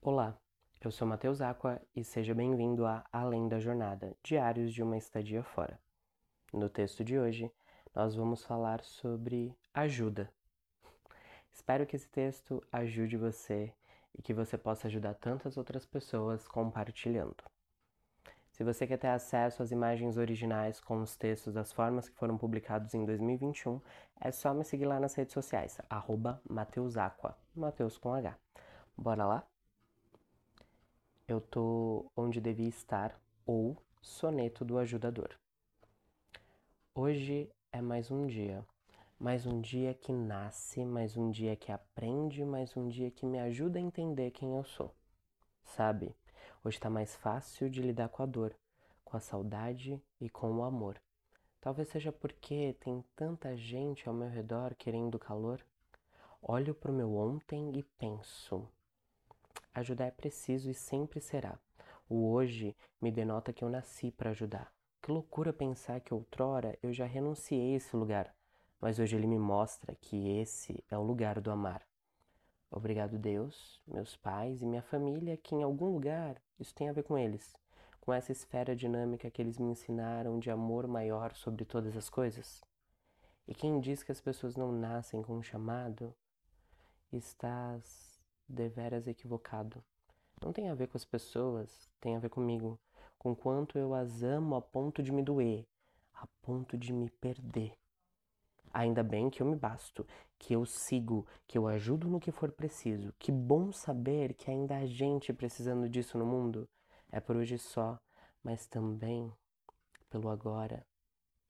Olá, eu sou Matheus Aqua e seja bem-vindo a Além da Jornada, Diários de uma Estadia Fora. No texto de hoje, nós vamos falar sobre ajuda. Espero que esse texto ajude você e que você possa ajudar tantas outras pessoas compartilhando. Se você quer ter acesso às imagens originais com os textos das formas que foram publicados em 2021, é só me seguir lá nas redes sociais, arroba Mateus com H. Bora lá? Eu tô onde devia estar, ou soneto do ajudador. Hoje é mais um dia, mais um dia que nasce, mais um dia que aprende, mais um dia que me ajuda a entender quem eu sou. Sabe? Hoje está mais fácil de lidar com a dor, com a saudade e com o amor. Talvez seja porque tem tanta gente ao meu redor querendo calor. Olho para o meu ontem e penso: ajudar é preciso e sempre será. O hoje me denota que eu nasci para ajudar. Que loucura pensar que outrora eu já renunciei a esse lugar, mas hoje ele me mostra que esse é o lugar do amar. Obrigado, Deus, meus pais e minha família, que em algum lugar isso tem a ver com eles, com essa esfera dinâmica que eles me ensinaram de amor maior sobre todas as coisas. E quem diz que as pessoas não nascem com um chamado, estás deveras equivocado. Não tem a ver com as pessoas, tem a ver comigo, com quanto eu as amo a ponto de me doer, a ponto de me perder. Ainda bem que eu me basto, que eu sigo, que eu ajudo no que for preciso. Que bom saber que ainda há gente precisando disso no mundo. É por hoje só, mas também pelo agora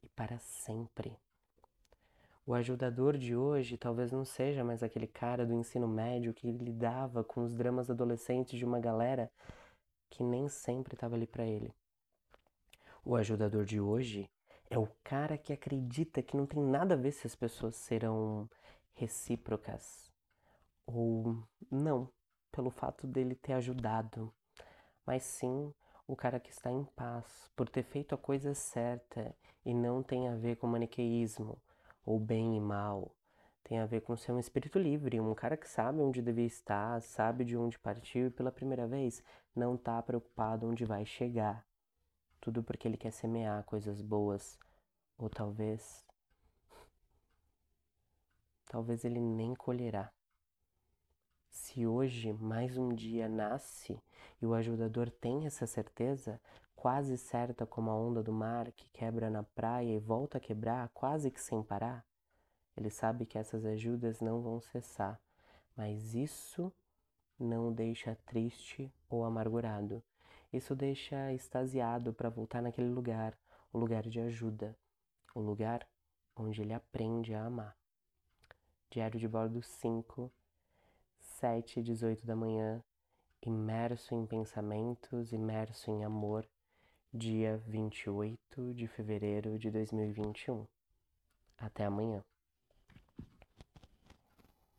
e para sempre. O ajudador de hoje talvez não seja mais aquele cara do ensino médio que lidava com os dramas adolescentes de uma galera que nem sempre estava ali para ele. O ajudador de hoje é o cara que acredita que não tem nada a ver se as pessoas serão recíprocas ou não, pelo fato dele ter ajudado, mas sim o cara que está em paz por ter feito a coisa certa e não tem a ver com maniqueísmo ou bem e mal. Tem a ver com ser um espírito livre, um cara que sabe onde devia estar, sabe de onde partiu e pela primeira vez não está preocupado onde vai chegar. Tudo porque ele quer semear coisas boas. Ou talvez. Talvez ele nem colherá. Se hoje mais um dia nasce e o ajudador tem essa certeza, quase certa como a onda do mar que quebra na praia e volta a quebrar quase que sem parar, ele sabe que essas ajudas não vão cessar, mas isso não o deixa triste ou amargurado. Isso deixa extasiado para voltar naquele lugar, o lugar de ajuda, o lugar onde ele aprende a amar. Diário de bordo 5, 7 e 18 da manhã, imerso em pensamentos, imerso em amor, dia 28 de fevereiro de 2021. Até amanhã.